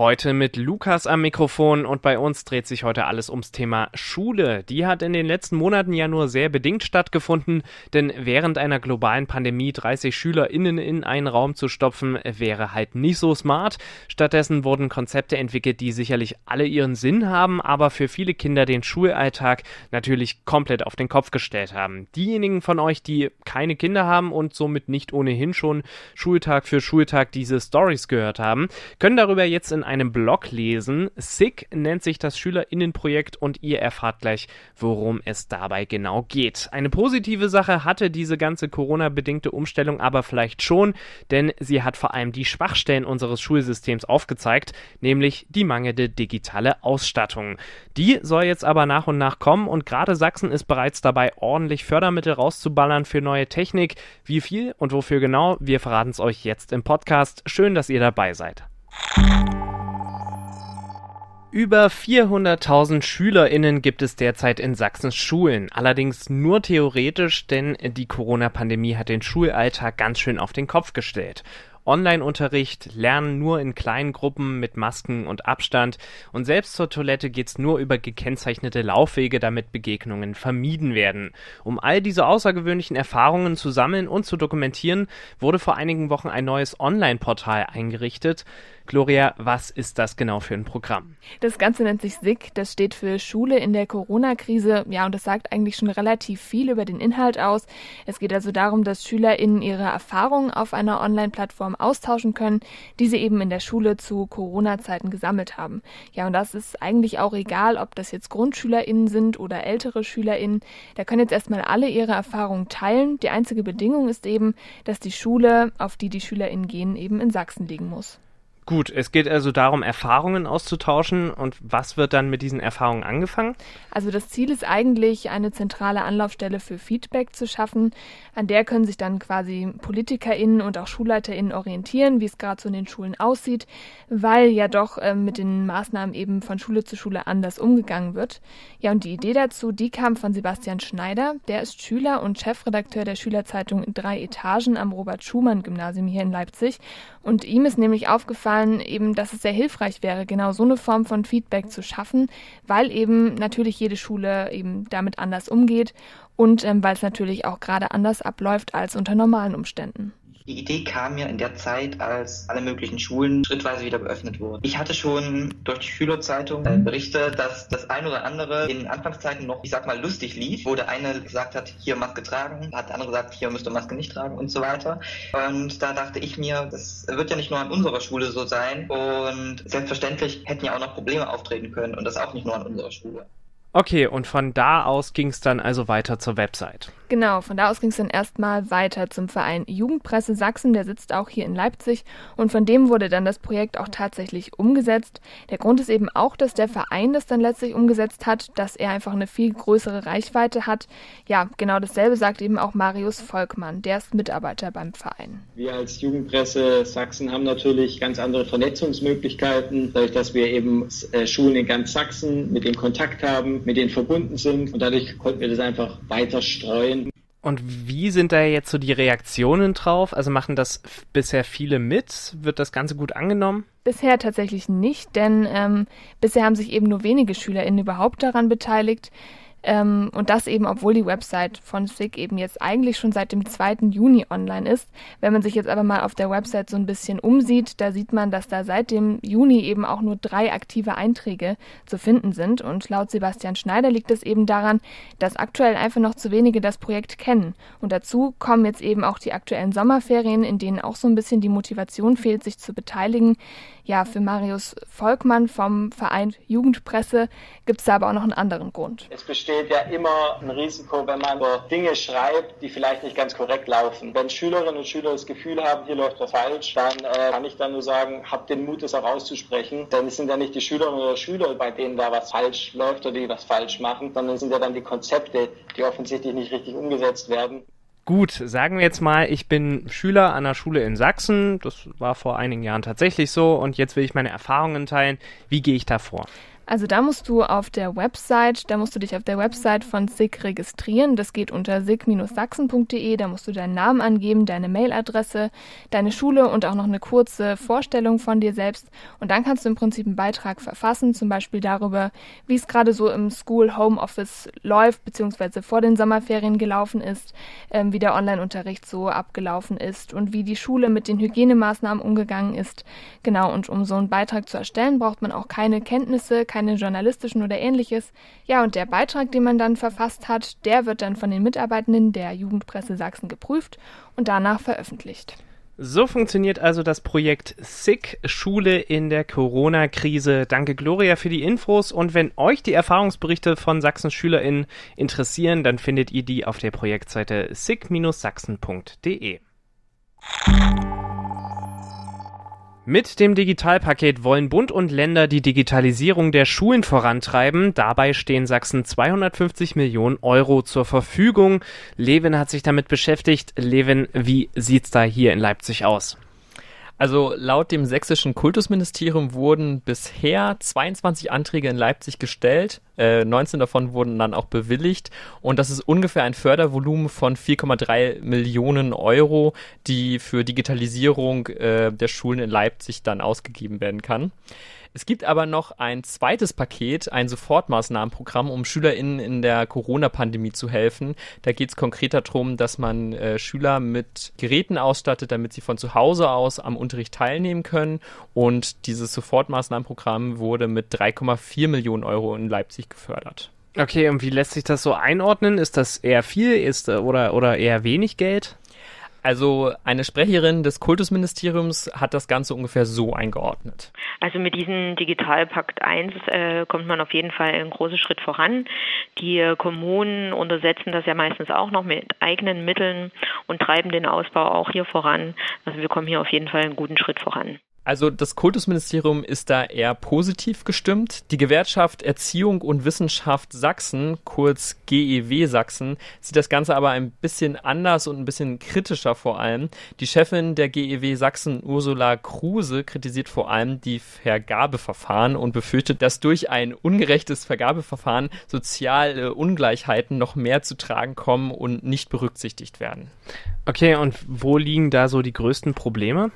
Heute mit Lukas am Mikrofon und bei uns dreht sich heute alles ums Thema Schule. Die hat in den letzten Monaten ja nur sehr bedingt stattgefunden, denn während einer globalen Pandemie 30 SchülerInnen in einen Raum zu stopfen, wäre halt nicht so smart. Stattdessen wurden Konzepte entwickelt, die sicherlich alle ihren Sinn haben, aber für viele Kinder den Schulalltag natürlich komplett auf den Kopf gestellt haben. Diejenigen von euch, die keine Kinder haben und somit nicht ohnehin schon Schultag für Schultag diese Stories gehört haben, können darüber jetzt in einem Blog lesen. SICK nennt sich das Schülerinnenprojekt und ihr erfahrt gleich, worum es dabei genau geht. Eine positive Sache hatte diese ganze Corona-bedingte Umstellung aber vielleicht schon, denn sie hat vor allem die Schwachstellen unseres Schulsystems aufgezeigt, nämlich die mangelnde digitale Ausstattung. Die soll jetzt aber nach und nach kommen und gerade Sachsen ist bereits dabei, ordentlich Fördermittel rauszuballern für neue Technik. Wie viel und wofür genau, wir verraten es euch jetzt im Podcast. Schön, dass ihr dabei seid. Über 400.000 SchülerInnen gibt es derzeit in Sachsens Schulen. Allerdings nur theoretisch, denn die Corona-Pandemie hat den Schulalltag ganz schön auf den Kopf gestellt. Online-Unterricht, Lernen nur in kleinen Gruppen mit Masken und Abstand und selbst zur Toilette geht's nur über gekennzeichnete Laufwege, damit Begegnungen vermieden werden. Um all diese außergewöhnlichen Erfahrungen zu sammeln und zu dokumentieren, wurde vor einigen Wochen ein neues Online-Portal eingerichtet. Gloria, was ist das genau für ein Programm? Das Ganze nennt sich SIG, das steht für Schule in der Corona-Krise. Ja, und das sagt eigentlich schon relativ viel über den Inhalt aus. Es geht also darum, dass SchülerInnen ihre Erfahrungen auf einer Online-Plattform austauschen können, die sie eben in der Schule zu Corona-Zeiten gesammelt haben. Ja, und das ist eigentlich auch egal, ob das jetzt GrundschülerInnen sind oder ältere SchülerInnen. Da können jetzt erstmal alle ihre Erfahrungen teilen. Die einzige Bedingung ist eben, dass die Schule, auf die die SchülerInnen gehen, eben in Sachsen liegen muss. Gut, es geht also darum, Erfahrungen auszutauschen. Und was wird dann mit diesen Erfahrungen angefangen? Also das Ziel ist eigentlich, eine zentrale Anlaufstelle für Feedback zu schaffen. An der können sich dann quasi PolitikerInnen und auch SchulleiterInnen orientieren, wie es gerade so in den Schulen aussieht, weil ja doch äh, mit den Maßnahmen eben von Schule zu Schule anders umgegangen wird. Ja, und die Idee dazu, die kam von Sebastian Schneider. Der ist Schüler und Chefredakteur der Schülerzeitung in drei Etagen am Robert-Schumann-Gymnasium hier in Leipzig. Und ihm ist nämlich aufgefallen, aufgefallen, eben, dass es sehr hilfreich wäre, genau so eine Form von Feedback zu schaffen, weil eben natürlich jede Schule eben damit anders umgeht und ähm, weil es natürlich auch gerade anders abläuft als unter normalen Umständen. Die Idee kam mir in der Zeit, als alle möglichen Schulen schrittweise wieder geöffnet wurden. Ich hatte schon durch die Schülerzeitung äh, Berichte, dass das ein oder andere in Anfangszeiten noch, ich sag mal, lustig lief, wo der eine gesagt hat, hier Maske tragen, hat der andere gesagt, hier müsste Maske nicht tragen und so weiter. Und da dachte ich mir, das wird ja nicht nur an unserer Schule so sein und selbstverständlich hätten ja auch noch Probleme auftreten können und das auch nicht nur an unserer Schule. Okay, und von da aus ging es dann also weiter zur Website. Genau, von da aus ging es dann erstmal weiter zum Verein Jugendpresse Sachsen, der sitzt auch hier in Leipzig und von dem wurde dann das Projekt auch tatsächlich umgesetzt. Der Grund ist eben auch, dass der Verein das dann letztlich umgesetzt hat, dass er einfach eine viel größere Reichweite hat. Ja, genau dasselbe sagt eben auch Marius Volkmann, der ist Mitarbeiter beim Verein. Wir als Jugendpresse Sachsen haben natürlich ganz andere Vernetzungsmöglichkeiten, dadurch, dass wir eben äh, Schulen in ganz Sachsen mit denen Kontakt haben, mit denen verbunden sind und dadurch konnten wir das einfach weiter streuen und wie sind da jetzt so die Reaktionen drauf? Also machen das bisher viele mit? Wird das Ganze gut angenommen? Bisher tatsächlich nicht, denn ähm, bisher haben sich eben nur wenige SchülerInnen überhaupt daran beteiligt. Ähm, und das eben, obwohl die Website von SIG eben jetzt eigentlich schon seit dem 2. Juni online ist. Wenn man sich jetzt aber mal auf der Website so ein bisschen umsieht, da sieht man, dass da seit dem Juni eben auch nur drei aktive Einträge zu finden sind. Und laut Sebastian Schneider liegt es eben daran, dass aktuell einfach noch zu wenige das Projekt kennen. Und dazu kommen jetzt eben auch die aktuellen Sommerferien, in denen auch so ein bisschen die Motivation fehlt, sich zu beteiligen. Ja, für Marius Volkmann vom Verein Jugendpresse gibt es da aber auch noch einen anderen Grund. Es besteht ja immer ein Risiko, wenn man über Dinge schreibt, die vielleicht nicht ganz korrekt laufen. Wenn Schülerinnen und Schüler das Gefühl haben, hier läuft was falsch, dann äh, kann ich dann nur sagen, habt den Mut, das auch auszusprechen. Dann sind ja nicht die Schülerinnen oder Schüler, bei denen da was falsch läuft oder die was falsch machen, sondern sind ja dann die Konzepte, die offensichtlich nicht richtig umgesetzt werden. Gut, sagen wir jetzt mal, ich bin Schüler an der Schule in Sachsen. Das war vor einigen Jahren tatsächlich so und jetzt will ich meine Erfahrungen teilen. Wie gehe ich da vor? Also da musst du auf der Website, da musst du dich auf der Website von SIG registrieren. Das geht unter sig-sachsen.de. Da musst du deinen Namen angeben, deine Mailadresse, deine Schule und auch noch eine kurze Vorstellung von dir selbst. Und dann kannst du im Prinzip einen Beitrag verfassen, zum Beispiel darüber, wie es gerade so im School Home Office läuft, beziehungsweise vor den Sommerferien gelaufen ist, ähm, wie der Online-Unterricht so abgelaufen ist und wie die Schule mit den Hygienemaßnahmen umgegangen ist. Genau, und um so einen Beitrag zu erstellen, braucht man auch keine Kenntnisse, keine keine journalistischen oder ähnliches. Ja, und der Beitrag, den man dann verfasst hat, der wird dann von den Mitarbeitenden der Jugendpresse Sachsen geprüft und danach veröffentlicht. So funktioniert also das Projekt SICK Schule in der Corona-Krise. Danke Gloria für die Infos und wenn euch die Erfahrungsberichte von Sachsens SchülerInnen interessieren, dann findet ihr die auf der Projektseite sick-sachsen.de. Mit dem Digitalpaket wollen Bund und Länder die Digitalisierung der Schulen vorantreiben. Dabei stehen Sachsen 250 Millionen Euro zur Verfügung. Levin hat sich damit beschäftigt. Levin, wie sieht's da hier in Leipzig aus? Also laut dem sächsischen Kultusministerium wurden bisher 22 Anträge in Leipzig gestellt. Äh, 19 davon wurden dann auch bewilligt. Und das ist ungefähr ein Fördervolumen von 4,3 Millionen Euro, die für Digitalisierung äh, der Schulen in Leipzig dann ausgegeben werden kann. Es gibt aber noch ein zweites Paket, ein Sofortmaßnahmenprogramm, um SchülerInnen in der Corona-Pandemie zu helfen. Da geht es konkret darum, dass man äh, Schüler mit Geräten ausstattet, damit sie von zu Hause aus am Unterricht teilnehmen können. Und dieses Sofortmaßnahmenprogramm wurde mit 3,4 Millionen Euro in Leipzig gefördert. Okay, und wie lässt sich das so einordnen? Ist das eher viel ist, oder, oder eher wenig Geld? Also eine Sprecherin des Kultusministeriums hat das Ganze ungefähr so eingeordnet. Also mit diesem Digitalpakt 1 äh, kommt man auf jeden Fall einen großen Schritt voran. Die Kommunen untersetzen das ja meistens auch noch mit eigenen Mitteln und treiben den Ausbau auch hier voran. Also wir kommen hier auf jeden Fall einen guten Schritt voran. Also das Kultusministerium ist da eher positiv gestimmt. Die Gewerkschaft Erziehung und Wissenschaft Sachsen, kurz GEW Sachsen, sieht das Ganze aber ein bisschen anders und ein bisschen kritischer vor allem. Die Chefin der GEW Sachsen, Ursula Kruse, kritisiert vor allem die Vergabeverfahren und befürchtet, dass durch ein ungerechtes Vergabeverfahren soziale Ungleichheiten noch mehr zu tragen kommen und nicht berücksichtigt werden. Okay, und wo liegen da so die größten Probleme?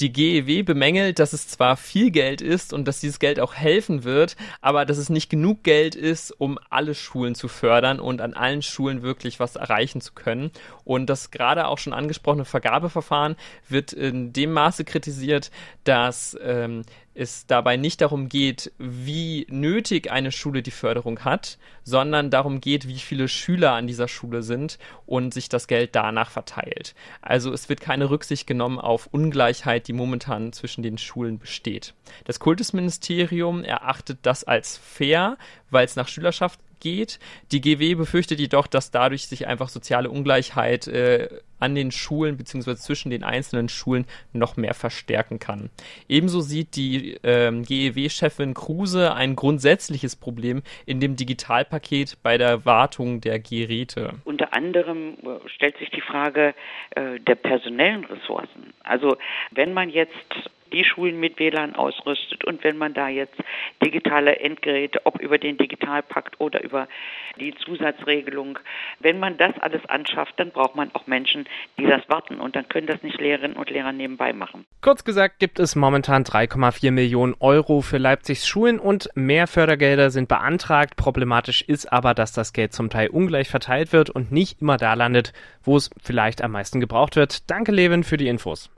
Die GEW bemängelt, dass es zwar viel Geld ist und dass dieses Geld auch helfen wird, aber dass es nicht genug Geld ist, um alle Schulen zu fördern und an allen Schulen wirklich was erreichen zu können. Und das gerade auch schon angesprochene Vergabeverfahren wird in dem Maße kritisiert, dass ähm, es dabei nicht darum geht, wie nötig eine Schule die Förderung hat, sondern darum geht, wie viele Schüler an dieser Schule sind und sich das Geld danach verteilt. Also es wird keine Rücksicht genommen auf Ungleichheit, die momentan zwischen den Schulen besteht. Das Kultusministerium erachtet das als fair, weil es nach Schülerschaft geht. Die GW befürchtet jedoch, dass dadurch sich einfach soziale Ungleichheit äh, an den Schulen bzw. zwischen den einzelnen Schulen noch mehr verstärken kann. Ebenso sieht die ähm, GEW-Chefin Kruse ein grundsätzliches Problem in dem Digitalpaket bei der Wartung der Geräte. Unter anderem äh, stellt sich die Frage äh, der personellen Ressourcen. Also wenn man jetzt die Schulen mit WLAN ausrüstet. Und wenn man da jetzt digitale Endgeräte, ob über den Digitalpakt oder über die Zusatzregelung, wenn man das alles anschafft, dann braucht man auch Die das warten. Und dann können das nicht Lehrerinnen und Lehrer nebenbei machen. Kurz gesagt gibt es momentan 3,4 Millionen Euro für Leipzigs Schulen und mehr Fördergelder sind beantragt. Problematisch ist aber, dass das Geld zum Teil ungleich verteilt wird und nicht immer da landet, wo es vielleicht am meisten gebraucht wird. Danke, Levin, für die Infos.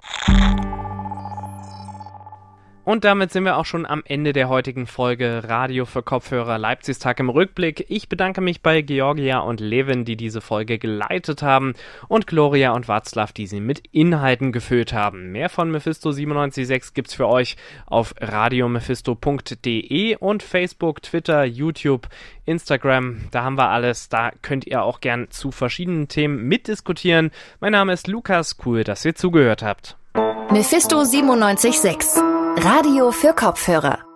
Und damit sind wir auch schon am Ende der heutigen Folge Radio für Kopfhörer Leipzigstag im Rückblick. Ich bedanke mich bei Georgia und Levin, die diese Folge geleitet haben und Gloria und Václav, die sie mit Inhalten gefüllt haben. Mehr von Mephisto 976 gibt's für euch auf radiomephisto.de und Facebook, Twitter, YouTube, Instagram. Da haben wir alles. Da könnt ihr auch gern zu verschiedenen Themen mitdiskutieren. Mein Name ist Lukas. Cool, dass ihr zugehört habt. Mephisto 976 Radio für Kopfhörer